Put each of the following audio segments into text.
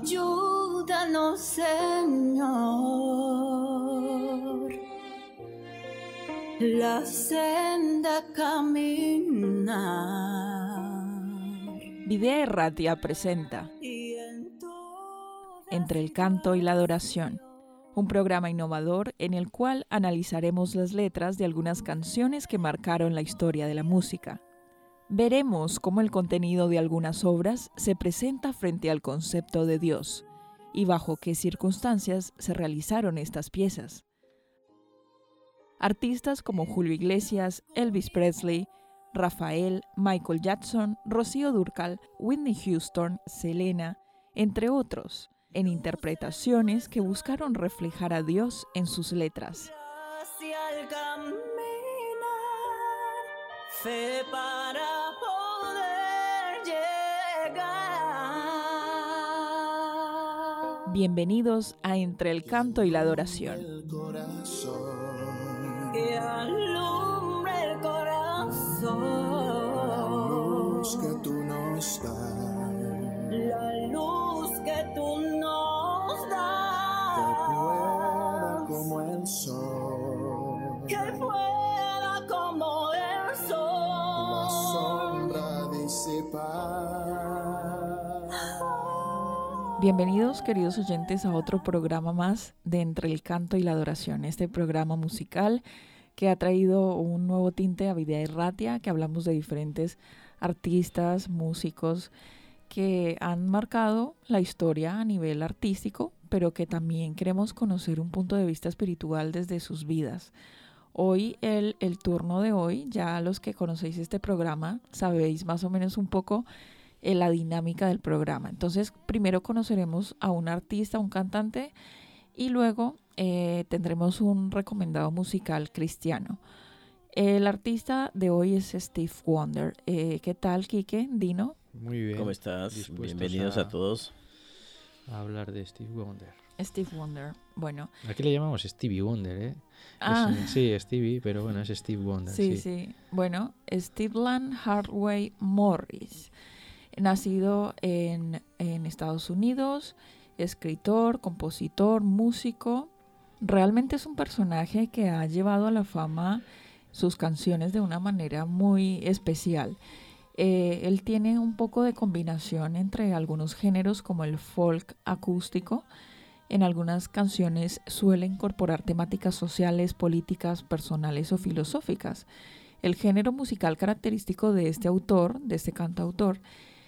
Ayúdanos, Señor, la senda caminar. Videa Erratia presenta Entre el canto y la adoración, un programa innovador en el cual analizaremos las letras de algunas canciones que marcaron la historia de la música veremos cómo el contenido de algunas obras se presenta frente al concepto de Dios y bajo qué circunstancias se realizaron estas piezas. Artistas como Julio Iglesias, Elvis Presley, Rafael, Michael Jackson, Rocío Durcal, Whitney Houston, Selena, entre otros, en interpretaciones que buscaron reflejar a Dios en sus letras. para poder llegar. Bienvenidos a Entre el Canto y la Adoración. El corazón. que tú nos das. La luz que tú nos das. Que pueda como el sol. Que pueda como el sol. sombra disipar. Bienvenidos queridos oyentes a otro programa más de Entre el Canto y la Adoración, este programa musical que ha traído un nuevo tinte a Vida Erratia, que hablamos de diferentes artistas, músicos que han marcado la historia a nivel artístico, pero que también queremos conocer un punto de vista espiritual desde sus vidas. Hoy, el, el turno de hoy, ya los que conocéis este programa, sabéis más o menos un poco eh, la dinámica del programa. Entonces, primero conoceremos a un artista, un cantante, y luego eh, tendremos un recomendado musical cristiano. El artista de hoy es Steve Wonder. Eh, ¿Qué tal, Quique? Dino. Muy bien. ¿Cómo estás? Bienvenidos a, todos. a hablar de Steve Wonder. Steve Wonder. Bueno, Aquí le llamamos Stevie Wonder, ¿eh? Ah. Es- sí, Stevie, pero bueno, es Steve Wonder. sí, Sí, sí. Bueno, Stephen Hardway Morris. Nacido en, en Estados Unidos, escritor, compositor, músico. Realmente es un personaje que ha llevado a la fama sus canciones de una manera muy especial. Eh, él tiene un poco de combinación entre algunos géneros como el folk acústico. En algunas canciones suele incorporar temáticas sociales, políticas, personales o filosóficas. El género musical característico de este autor, de este cantautor,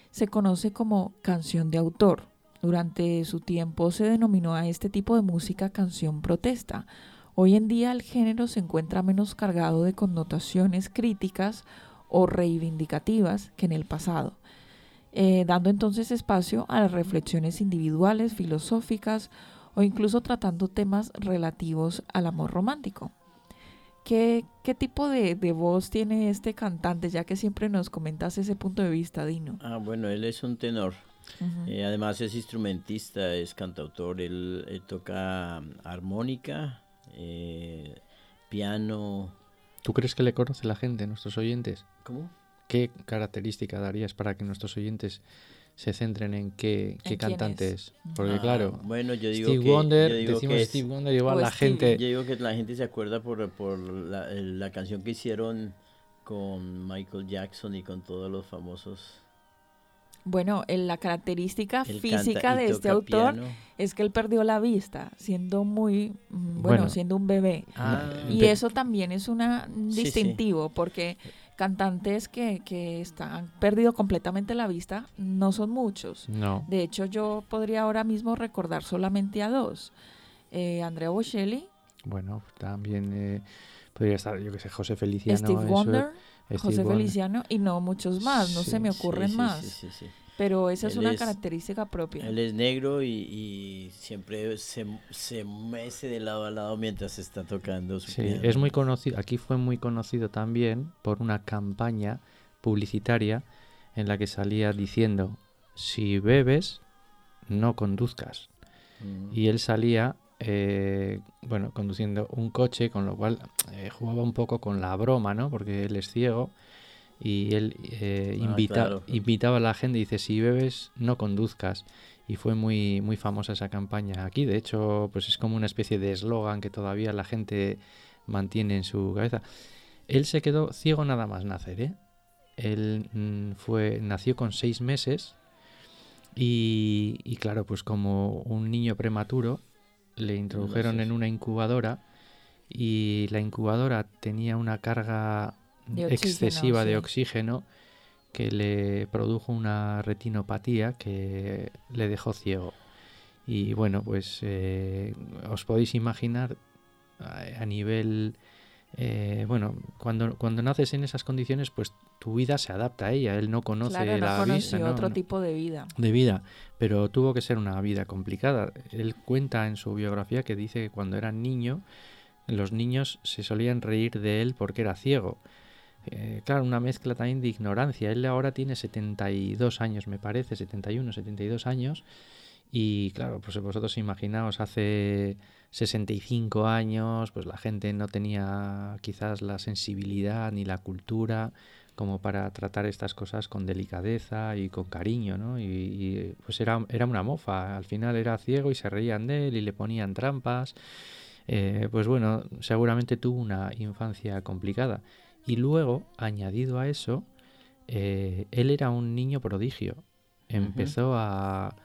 se conoce como canción de autor. Durante su tiempo se denominó a este tipo de música canción protesta. Hoy en día el género se encuentra menos cargado de connotaciones críticas o reivindicativas que en el pasado, eh, dando entonces espacio a las reflexiones individuales, filosóficas o incluso tratando temas relativos al amor romántico. ¿Qué, qué tipo de, de voz tiene este cantante? Ya que siempre nos comentas ese punto de vista, Dino. Ah, bueno, él es un tenor. Ujú. Eh, además es instrumentista, es cantautor. Él, él toca mm, armónica, eh, piano. ¿Tú crees que le conoce la gente, nuestros oyentes? ¿Cómo? ¿Qué característica darías para que nuestros oyentes se centren en qué, qué ¿En cantante es? es? Porque Ah, claro, Bueno, yo digo Steve que, Wonder, yo digo decimos que es- Steve Wonder, igual la Stevie. gente... Yo digo que la gente se acuerda por, por la, el- la canción que hicieron con Michael Jackson y con todos los famosos. Bueno, en la característica física de este autor piano. es que él perdió la vista, siendo muy, mm, bueno, Bueno. siendo un bebé. Ah, Y eso también es una un Sí, sí. distintivo, porque cantantes que, que están, han perdido completamente la vista no son muchos. No, De hecho, yo podría ahora mismo recordar solamente a dos. Eh, Andrea Bocelli, bueno, también eh, podría estar, yo que sé, José Feliciano. Steve eso, Wonder, Steve José. Feliciano y no muchos más, no Sí, se me ocurren sí, más. sí, sí, sí. Pero esa es Él una es- característica propia. Él es negro y, y siempre se, se mece de lado a lado mientras está tocando su Sí, piano. es muy conocido, aquí fue muy conocido también por una campaña publicitaria en la que salía diciendo, si bebes, no conduzcas. Mm. Y él salía, eh, bueno, conduciendo un coche, con lo cual eh, jugaba un poco con la broma, ¿no? Porque él es ciego y él eh, Ah, invita- claro. invitaba a la gente, dice, si bebes, no conduzcas. Y fue muy, muy famosa esa campaña aquí. De hecho, pues es como una especie de eslogan que todavía la gente mantiene en su cabeza. Él se quedó ciego nada más nacer, ¿eh? Él mm, fue, nació con seis meses y, y claro, pues como un niño prematuro, le introdujeron en una incubadora y la incubadora tenía una carga De excesiva de oxígeno que le produjo una retinopatía que le dejó ciego. Y bueno, pues eh, os podéis imaginar a, a nivel... eh, bueno, cuando, cuando naces en esas condiciones, pues tu vida se adapta a ella. Él no conoce claro, no la conoció ¿no? otro No- tipo de vida. de vida, pero tuvo que ser una vida complicada. Él cuenta en su biografía que dice que cuando era niño, los niños se solían reír de él porque era ciego. Eh, claro, una mezcla también de ignorancia. Él ahora tiene 72 años, me parece, 71, 72 años. Y claro, pues vosotros imaginaos, hace 65 años, pues la gente no tenía quizás la sensibilidad ni la cultura como para tratar estas cosas con delicadeza y con cariño, ¿no? Y, y, pues era, era una mofa. Al final era ciego y se reían de él y le ponían trampas. Eh, pues bueno, seguramente tuvo una infancia complicada. Y luego, añadido a eso, eh, él era un niño prodigio. Empezó a,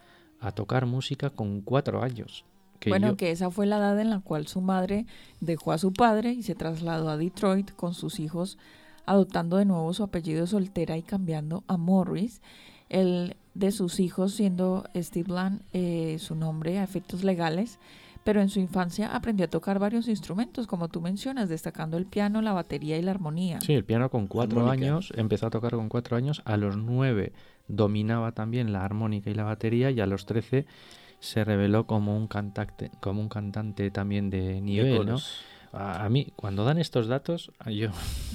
a tocar música con cuatro años. que bueno, yo- que esa fue la edad en la cual su madre dejó a su padre y se trasladó a Detroit con sus hijos, adoptando de nuevo su apellido soltera y cambiando a Morris. El de sus hijos siendo Steve Bland eh, su nombre a efectos legales, pero en su infancia aprendió a tocar varios instrumentos, como tú mencionas, destacando el piano, la batería y la armonía. Sí, el piano con cuatro Armónica. años, empezó a tocar con cuatro años, a los nueve dominaba también la armónica y la batería y a los trece se reveló como un cantante, como un cantante también de De nivel, ¿no? A, a mí, cuando dan estos datos, yo,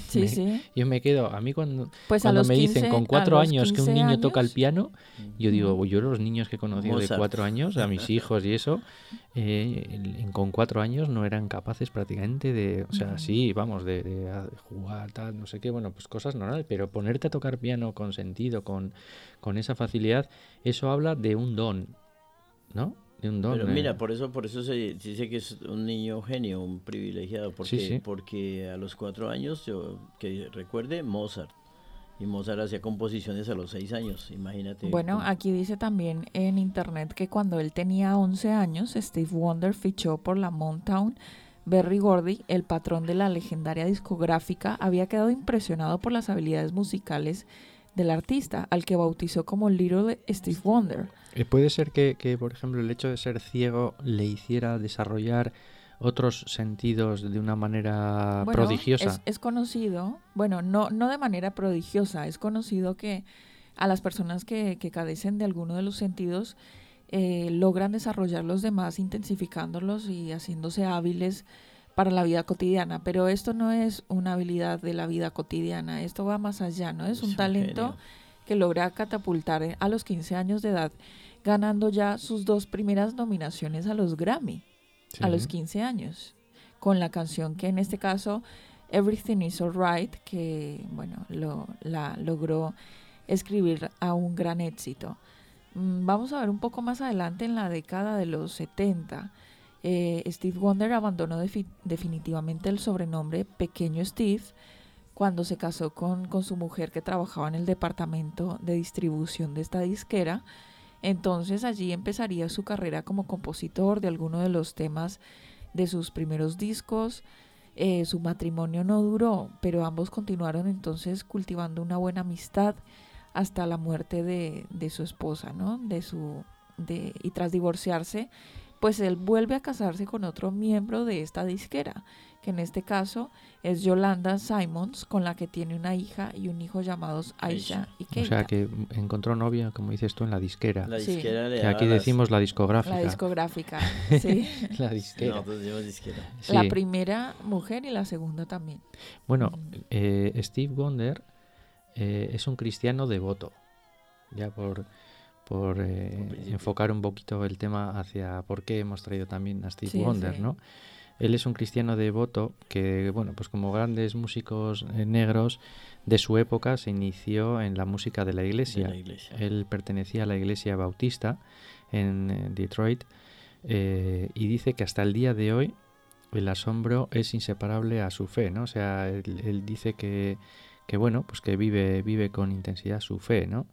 Sí, me- sí. yo me quedo, a mí cuando, Pues a cuando los me 15 dicen con cuatro años que un 15 niño toca el piano, yo digo, yo los niños que he conocido de cuatro años, a mis hijos y eso, eh, con cuatro años no eran capaces prácticamente de, o sea, sí, vamos, de, jugar, tal, no sé qué, bueno, pues cosas normales, pero ponerte a tocar piano con sentido, con, con esa facilidad, eso habla de un don, ¿no? De un don. Pero eh. mira, por eso, por eso se dice que es un niño genio, un privilegiado, porque, sí. porque a los cuatro años, yo que recuerde, Mozart. Y Mozart hacía composiciones a los seis años, imagínate. Bueno, cómo- aquí dice también en internet que cuando él tenía 11 años, Steve Wonder fichó por la Motown. Berry Gordy, el patrón de la legendaria discográfica, había quedado impresionado por las habilidades musicales del artista, al que bautizó como Little Steve Wonder. Eh, Puede ser que, que, por ejemplo, el hecho de ser ciego le hiciera desarrollar otros sentidos de una manera Bueno, prodigiosa. Es, es conocido, bueno, no, no de manera prodigiosa, es conocido que a las personas que, que cadecen de alguno de los sentidos eh, logran desarrollar los demás intensificándolos y haciéndose hábiles para la vida cotidiana, pero esto no es una habilidad de la vida cotidiana, esto va más allá, ¿no? Es Es un un talento genio. que logra catapultar eh, a los 15 años de edad, ganando ya sus dos primeras nominaciones a los Grammy a los Sí. 15 años, con la canción que en este caso Everything is Alright, que bueno, lo, la logró escribir a un gran éxito. Mm, Vamos a ver un poco más adelante en la década de los 70. Eh, Steve Wonder abandonó defi- definitivamente el sobrenombre Pequeño Steve cuando se casó con, su mujer que trabajaba en el departamento de distribución de esta disquera. Entonces allí empezaría su carrera como compositor de alguno de los temas de sus primeros discos. Eh, su matrimonio no duró, pero ambos continuaron entonces cultivando una buena amistad hasta la muerte de, su esposa, ¿no? De su, y tras divorciarse, pues él vuelve a casarse con otro miembro de esta disquera, que en este caso es Yolanda Simons, con la que tiene una hija y un hijo llamados Aisha y O Keita. sea que encontró novia, como dices tú, en la disquera. La sí. disquera le Que aquí decimos la discográfica. La discográfica, sí. La disquera. Sí. La primera mujer y la segunda también. Bueno, Mm. eh, Steve Wonder eh, es un cristiano devoto. Ya por, por eh, enfocar un poquito el tema hacia por qué hemos traído también a Steve Sí, Wonder, sí. ¿no? Él es un cristiano devoto que, bueno, pues como grandes músicos eh, negros de su época se inició en la música de la iglesia. De la iglesia. Él pertenecía a la iglesia bautista en eh, Detroit eh, y dice que hasta el día de hoy el asombro es inseparable a su fe, ¿no? O sea, él, él dice que, que, bueno, pues que vive, vive con intensidad su fe, ¿no?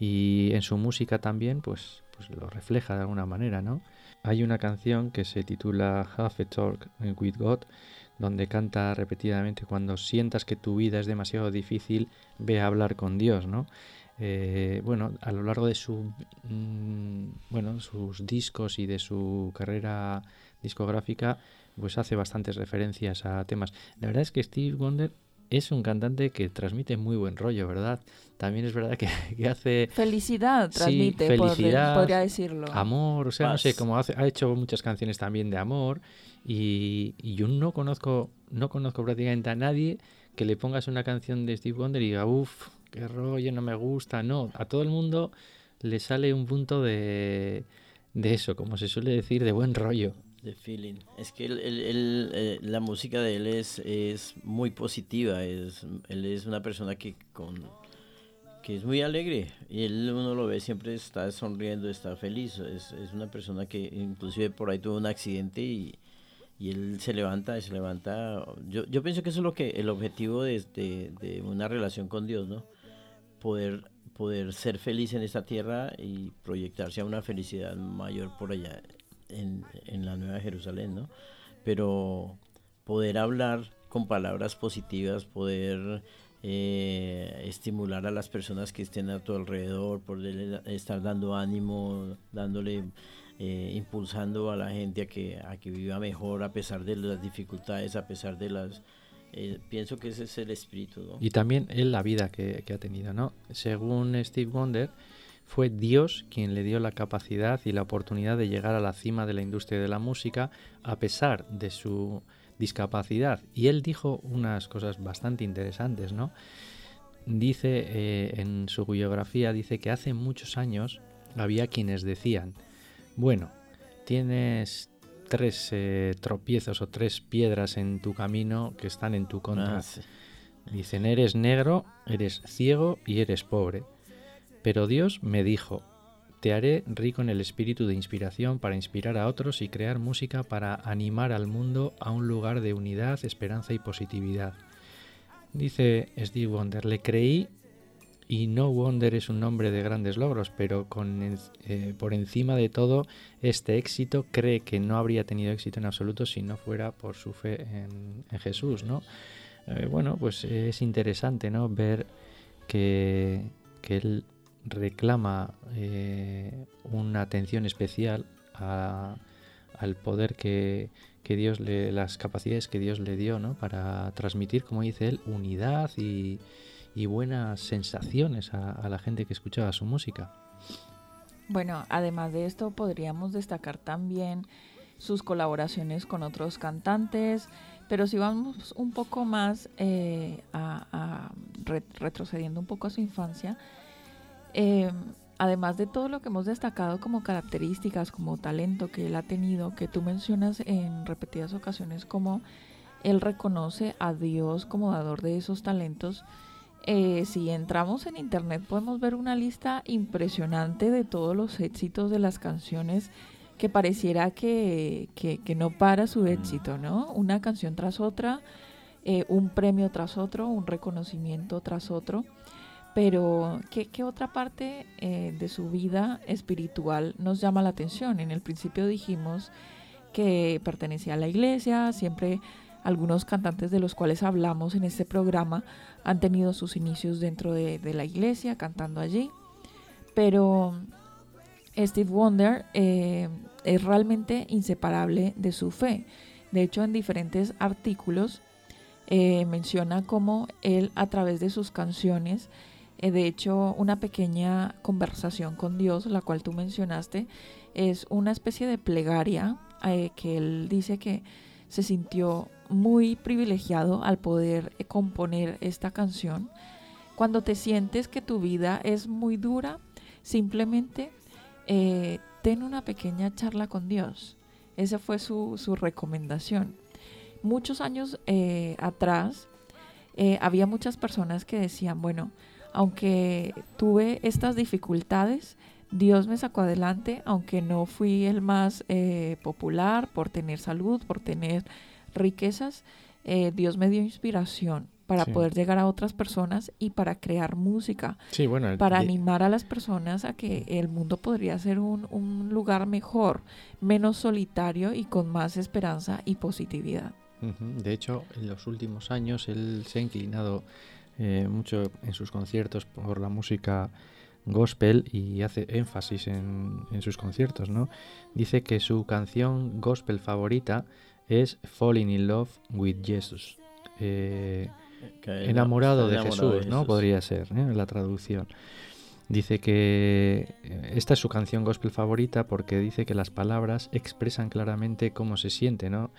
Y en su música también, pues, pues lo refleja de alguna manera, ¿no? Hay una canción que se titula Half a Talk with God, donde canta repetidamente cuando sientas que tu vida es demasiado difícil, ve a hablar con Dios, ¿no? Eh, bueno, a lo largo de su, mm, bueno, sus discos y de su carrera discográfica, pues hace bastantes referencias a temas. La verdad es que Steve Wonder es un cantante que transmite muy buen rollo, ¿verdad? También es verdad que, que hace Felicidad Sí, transmite, por- felicidad, podría decirlo. amor, o sea, no sé, como hace- ha hecho muchas canciones también de amor y, y yo no conozco, no conozco prácticamente a nadie que le pongas una canción de Steve Wonder y diga, uff, qué rollo, no me gusta. No, a todo el mundo le sale un punto de, de eso, como se suele decir, de buen rollo. The feeling. Es que él- él- eh, la música de él es, es muy positiva. Es, él es una persona que con que es muy alegre y él uno lo ve siempre está sonriendo, está feliz. Es, es una persona que inclusive por ahí tuvo un accidente y, y él se levanta, se levanta. Yo, yo pienso que eso es lo que el objetivo de, de, de una relación con Dios, ¿no? Poder poder ser feliz en esta tierra y proyectarse a una felicidad mayor por allá en, en la Nueva Jerusalén, ¿no? Pero poder hablar con palabras positivas, poder eh, estimular a las personas que estén a tu alrededor, poder estar dando ánimo, dándole, eh, impulsando a la gente a que, a que viva mejor a pesar de las dificultades, a pesar de las... eh, pienso que ese es el espíritu, ¿no? Y también él la vida que, que ha tenido, ¿no? Según Steve Wonder, fue Dios quien le dio la capacidad y la oportunidad de llegar a la cima de la industria de la música a pesar de su discapacidad. Y él dijo unas cosas bastante interesantes, ¿no? Dice eh, en su biografía, dice que hace muchos años había quienes decían, bueno, tienes tres eh, tropiezos o tres piedras en tu camino que están en tu contra. Ah, sí. Dicen, eres negro, eres ciego y eres pobre. Pero Dios me dijo, te haré rico en el espíritu de inspiración para inspirar a otros y crear música para animar al mundo a un lugar de unidad, esperanza y positividad. Dice Steve Wonder, le creí y no Wonder es un nombre de grandes logros, pero con, eh, por encima de todo, este éxito cree que no habría tenido éxito en absoluto si no fuera por su fe en, Jesús, ¿no? Eh, bueno, pues es interesante, ¿no? Ver que él reclama eh, una atención especial a- al poder que, Dios le, las capacidades que Dios le dio, ¿no? Para transmitir, como dice él, unidad y, buenas sensaciones a, la gente que escuchaba su música. Bueno, además de esto, podríamos destacar también sus colaboraciones con otros cantantes, pero si vamos un poco más eh, a, a re- retrocediendo un poco a su infancia, eh, además de todo lo que hemos destacado como características, como talento que él ha tenido, que tú mencionas en repetidas ocasiones como él reconoce a Dios como dador de esos talentos, eh, si entramos en internet podemos ver una lista impresionante de todos los éxitos de las canciones que pareciera que, que- que no para su éxito, ¿no? Una canción tras otra, eh, un premio tras otro, un reconocimiento tras otro. Pero, ¿qué, qué otra parte eh, de su vida espiritual nos llama la atención? En el principio dijimos que pertenecía a la iglesia, siempre algunos cantantes de los cuales hablamos en este programa han tenido sus inicios dentro de, de la iglesia, cantando allí. Pero Steve Wonder eh, es realmente inseparable de su fe. De hecho, en diferentes artículos eh, menciona cómo él a través de sus canciones, de hecho, una pequeña conversación con Dios, la cual tú mencionaste, es una especie de plegaria eh, que él dice que se sintió muy privilegiado al poder eh, componer esta canción cuando te sientes que tu vida es muy dura, simplemente eh, ten una pequeña charla con Dios. Esa fue su, su recomendación. Muchos años eh, atrás eh, había muchas personas que decían, bueno, aunque tuve estas dificultades, Dios me sacó adelante, aunque no fui el más eh, popular por tener salud, por tener riquezas, eh, Dios me dio inspiración para Sí. poder llegar a otras personas y para crear música, Sí, bueno, para de- animar a las personas a que el mundo podría ser un, un lugar mejor, menos solitario y con más esperanza y positividad. De hecho, en los últimos años él se ha inclinado eh, mucho en sus conciertos por la música gospel y hace énfasis en, en sus conciertos, ¿no? Dice que su canción gospel favorita es Falling in Love with Jesus. Eh, enamorado de enamorado Jesús, ¿no? Podría ser, ¿eh? la traducción. Dice que eh, esta es su canción gospel favorita porque dice que las palabras expresan claramente cómo se siente, ¿no?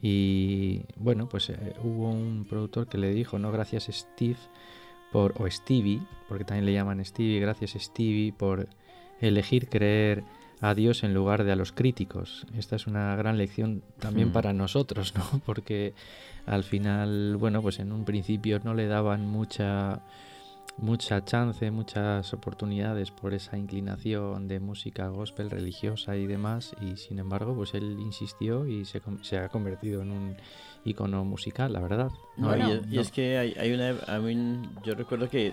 Y bueno, pues eh, hubo un productor que le dijo, no, gracias Steve, por, o Stevie, porque también le llaman Stevie, gracias Stevie por elegir creer a Dios en lugar de a los críticos. Esta es una gran lección también Hmm. para nosotros, ¿no? Porque al final, bueno, pues en un principio no le daban mucha mucha chance, muchas oportunidades por esa inclinación de música gospel religiosa y demás y sin embargo pues él insistió y se, com- se ha convertido en un icono musical, la verdad. No, Bueno, y, es, y no. es que hay, hay una. a mí, yo recuerdo que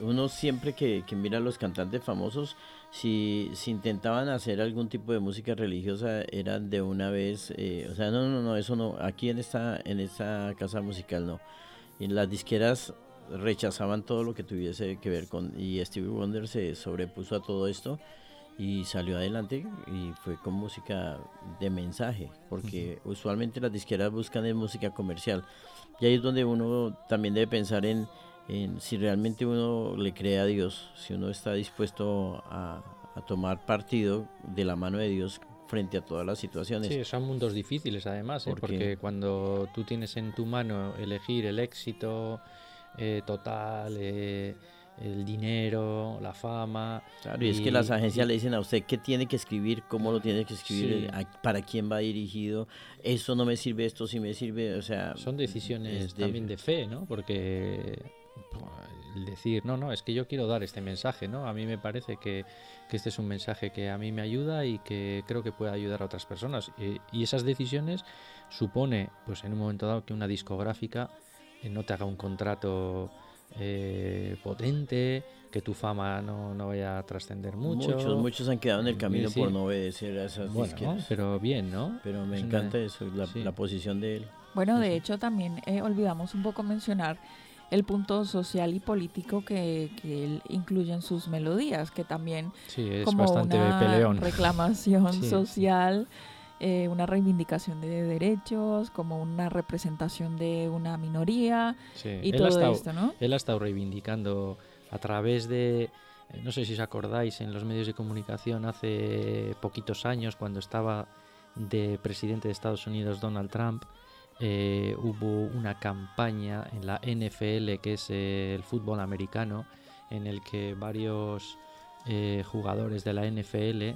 uno siempre que, que mira a los cantantes famosos, si, si intentaban hacer algún tipo de música religiosa, eran de una vez. eh, o sea, no, no, no, eso no. Aquí en esta, en esta casa musical no. Y las disqueras rechazaban todo lo que tuviese que ver con. Y Stevie Wonder se sobrepuso a todo esto y salió adelante y fue con música de mensaje, porque usualmente las disqueras buscan en música comercial. Y ahí es donde uno también debe pensar en, en si realmente uno le cree a Dios, si uno está dispuesto a, a tomar partido de la mano de Dios frente a todas las situaciones. Sí, son mundos difíciles además, ¿eh? Porque cuando tú tienes en tu mano elegir el éxito eh, total, eh, el dinero, la fama, Claro, y es que las agencias le dicen a usted qué tiene que escribir, cómo lo tiene que escribir, Sí. a- para quién va dirigido, eso no me sirve, esto sí me sirve, o sea... son decisiones es de- también de fe, ¿no? Porque el decir, no, no, es que yo quiero dar este mensaje, ¿no? A mí me parece que, que este es un mensaje que a mí me ayuda y que creo que puede ayudar a otras personas. Y, y esas decisiones supone, pues en un momento dado, que una discográfica eh, no te haga un contrato eh, potente, que tu fama no, no vaya a trascender mucho. Muchos, muchos han quedado en el Sí, camino sí. por no obedecer a esas Bueno, disqueras. pero bien, ¿no? Pero me Es una- encanta eso, la, sí. la posición de él. Bueno, de hecho también eh, olvidamos un poco mencionar el punto social y político que, que él incluye en sus melodías, que también Sí, es como bastante una peleón. reclamación Sí, sí. social, eh, una reivindicación de derechos, como una representación de una minoría Sí, y él todo estado- esto, ¿no? Él ha estado reivindicando a través de, eh, no sé si os acordáis, en los medios de comunicación hace poquitos años, cuando estaba de presidente de Estados Unidos Donald Trump, eh, hubo una campaña en la NFL, que es eh, el fútbol americano, en el que varios eh, jugadores de la NFL,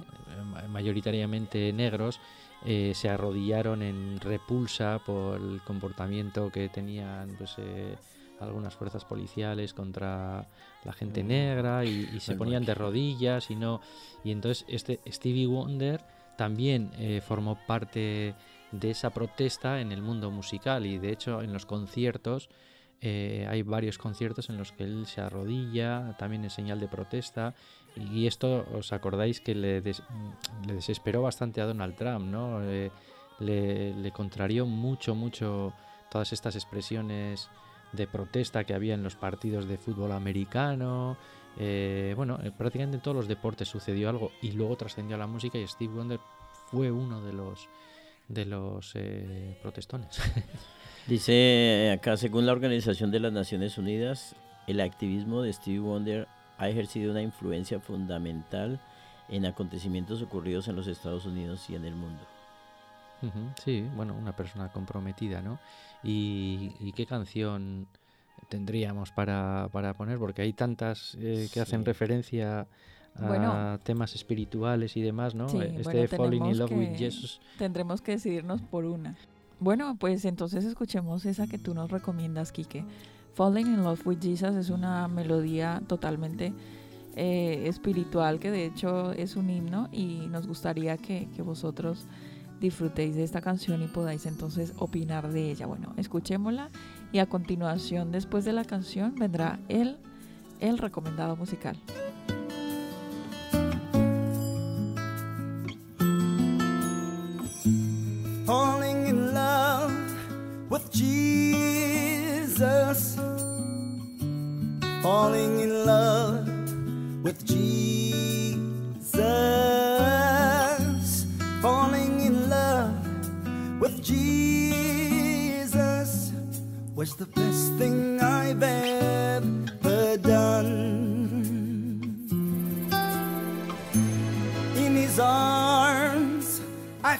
ma- mayoritariamente negros, eh, se arrodillaron en repulsa por el comportamiento que tenían pues, eh, algunas fuerzas policiales contra la gente Mm. negra y, y se ponían de rodillas y no y entonces este Stevie Wonder también eh, formó parte de esa protesta en el mundo musical y de hecho en los conciertos eh, hay varios conciertos en los que él se arrodilla también en señal de protesta y esto os acordáis que le, des- le desesperó bastante a Donald Trump no Eh, le, contrarió mucho mucho todas estas expresiones de protesta que había en los partidos de fútbol americano. eh, bueno, eh, prácticamente en todos los deportes sucedió algo y luego trascendió a la música y Steve Wonder fue uno de los de los eh, protestones. Dice acá, según la Organización de las Naciones Unidas, el activismo de Stevie Wonder ha ejercido una influencia fundamental en acontecimientos ocurridos en los Estados Unidos y en el mundo. Sí, bueno, una persona comprometida, ¿no? Y, y qué canción tendríamos para, para poner? Porque hay tantas eh, que hacen referencia a Bueno. temas espirituales y demás, ¿no? Sí, este bueno, Falling in Love with Jesus. Tendremos que decidirnos por una. Bueno, pues entonces escuchemos esa que tú nos recomiendas, Quique. Falling in Love with Jesus es una melodía totalmente eh, espiritual que de hecho es un himno y nos gustaría que, que vosotros disfrutéis de esta canción y podáis entonces opinar de ella. Bueno, escuchémosla y a continuación, después de la canción, vendrá el, el recomendado musical.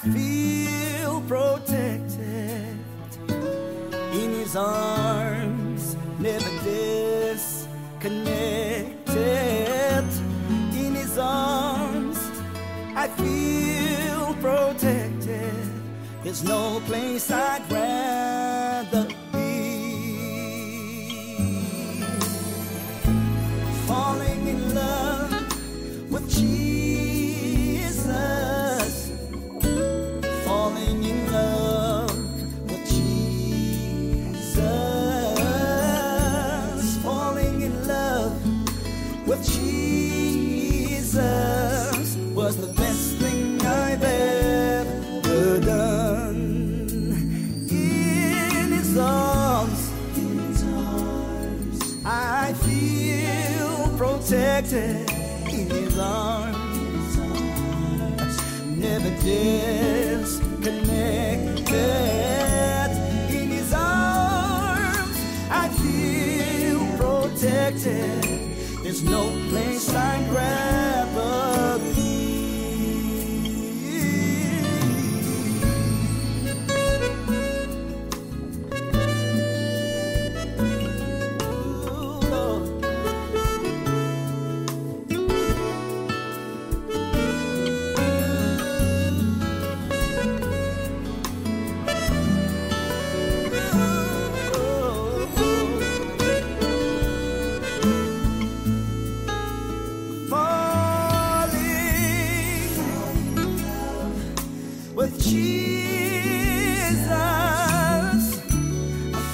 Feel protected. In his arms, never disconnected. In his arms, I feel protected. There's no place I'd rather I feel protected in His arms. Never disconnected in His arms. I feel protected. There's no place I'd rather with Jesus, I'm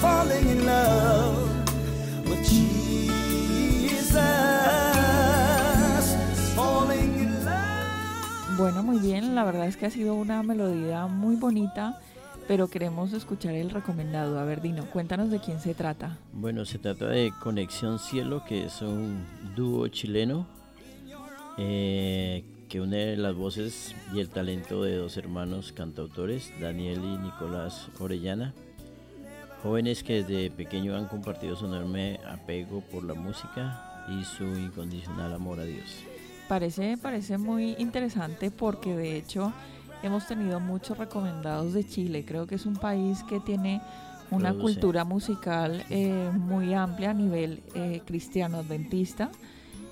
falling in love with Jesus, falling in love. Bueno, muy bien, la verdad es que ha sido una melodía muy bonita, pero queremos escuchar el recomendado. A ver, Dino, cuéntanos de quién se trata. Bueno, se trata de Conexión Cielo, que es un dúo chileno eh, que une las voces y el talento de dos hermanos cantautores, Daniel y Nicolás Orellana. Jóvenes que desde pequeño han compartido su enorme apego por la música y su incondicional amor a Dios. Parece, parece muy interesante porque de hecho hemos tenido muchos recomendados de Chile. Creo que es un país que tiene una Produce. cultura musical eh, muy amplia a nivel eh, cristiano adventista.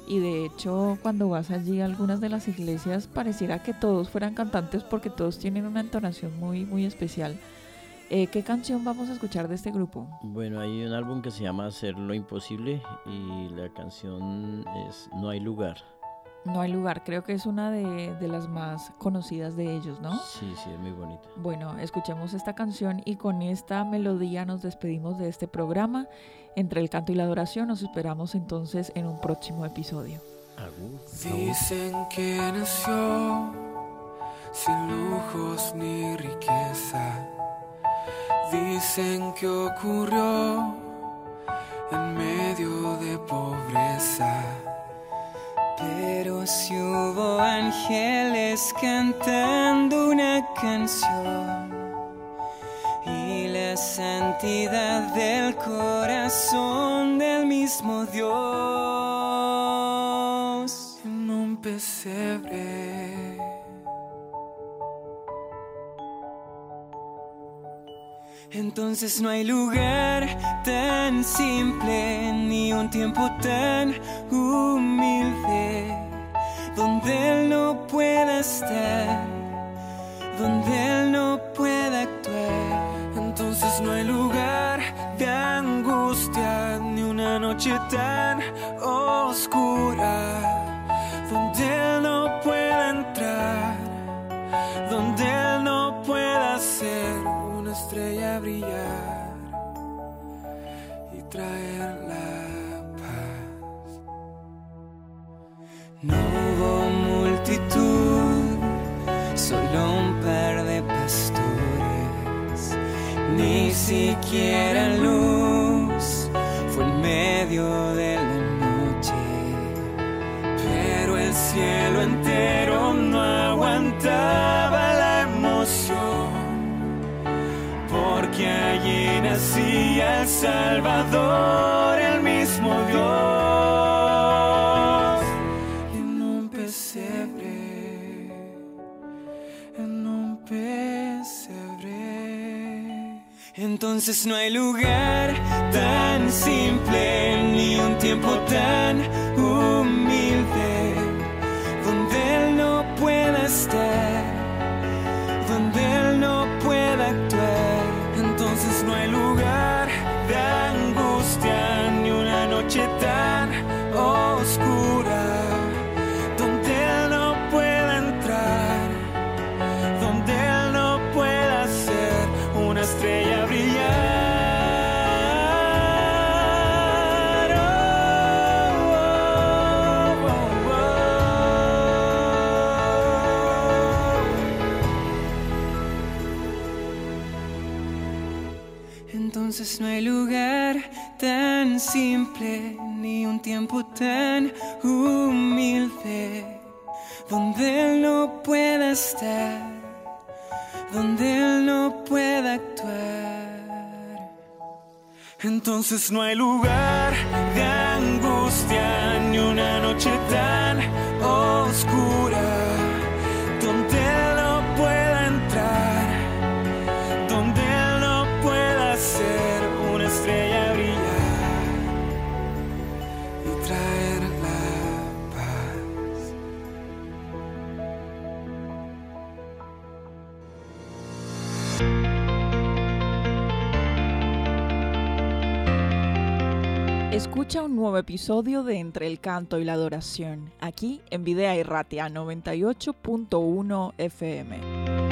Y de hecho, cuando vas allí a algunas de las iglesias, pareciera que todos fueran cantantes porque todos tienen una entonación muy, muy especial. Eh, ¿Qué canción vamos a escuchar de este grupo? Bueno, hay un álbum que se llama Hacer lo Imposible y la canción es No hay lugar. No hay lugar, creo que es una de, de las más conocidas de ellos, ¿no? Sí, sí, es muy bonita. Bueno, escuchemos esta canción y con esta melodía nos despedimos de este programa. Entre el canto y la adoración nos esperamos entonces en un próximo episodio. Agur. Dicen que nació sin lujos ni riqueza. Dicen que ocurrió en medio de pobreza. Pero si hubo ángeles cantando una canción santidad del corazón del mismo Dios en un pesebre. Entonces no hay lugar tan simple ni un tiempo tan humilde donde Él no pueda estar, donde Él no pueda. Entonces no hay lugar de angustia ni una noche tan oscura donde Él no pueda entrar, donde Él no pueda ser una estrella brillar y traer la paz. No hubo siquiera luz. Fue en medio de la noche. Pero el cielo entero no aguantaba la emoción, porque allí nacía el Salvador, Entonces no hay lugar tan simple ni un tiempo tan humilde ni un tiempo tan humilde donde Él no pueda estar, donde Él no pueda actuar. Entonces no hay lugar nuevo episodio de Entre el Canto y la Adoración, aquí en Videa y Ratia 98.1 FM.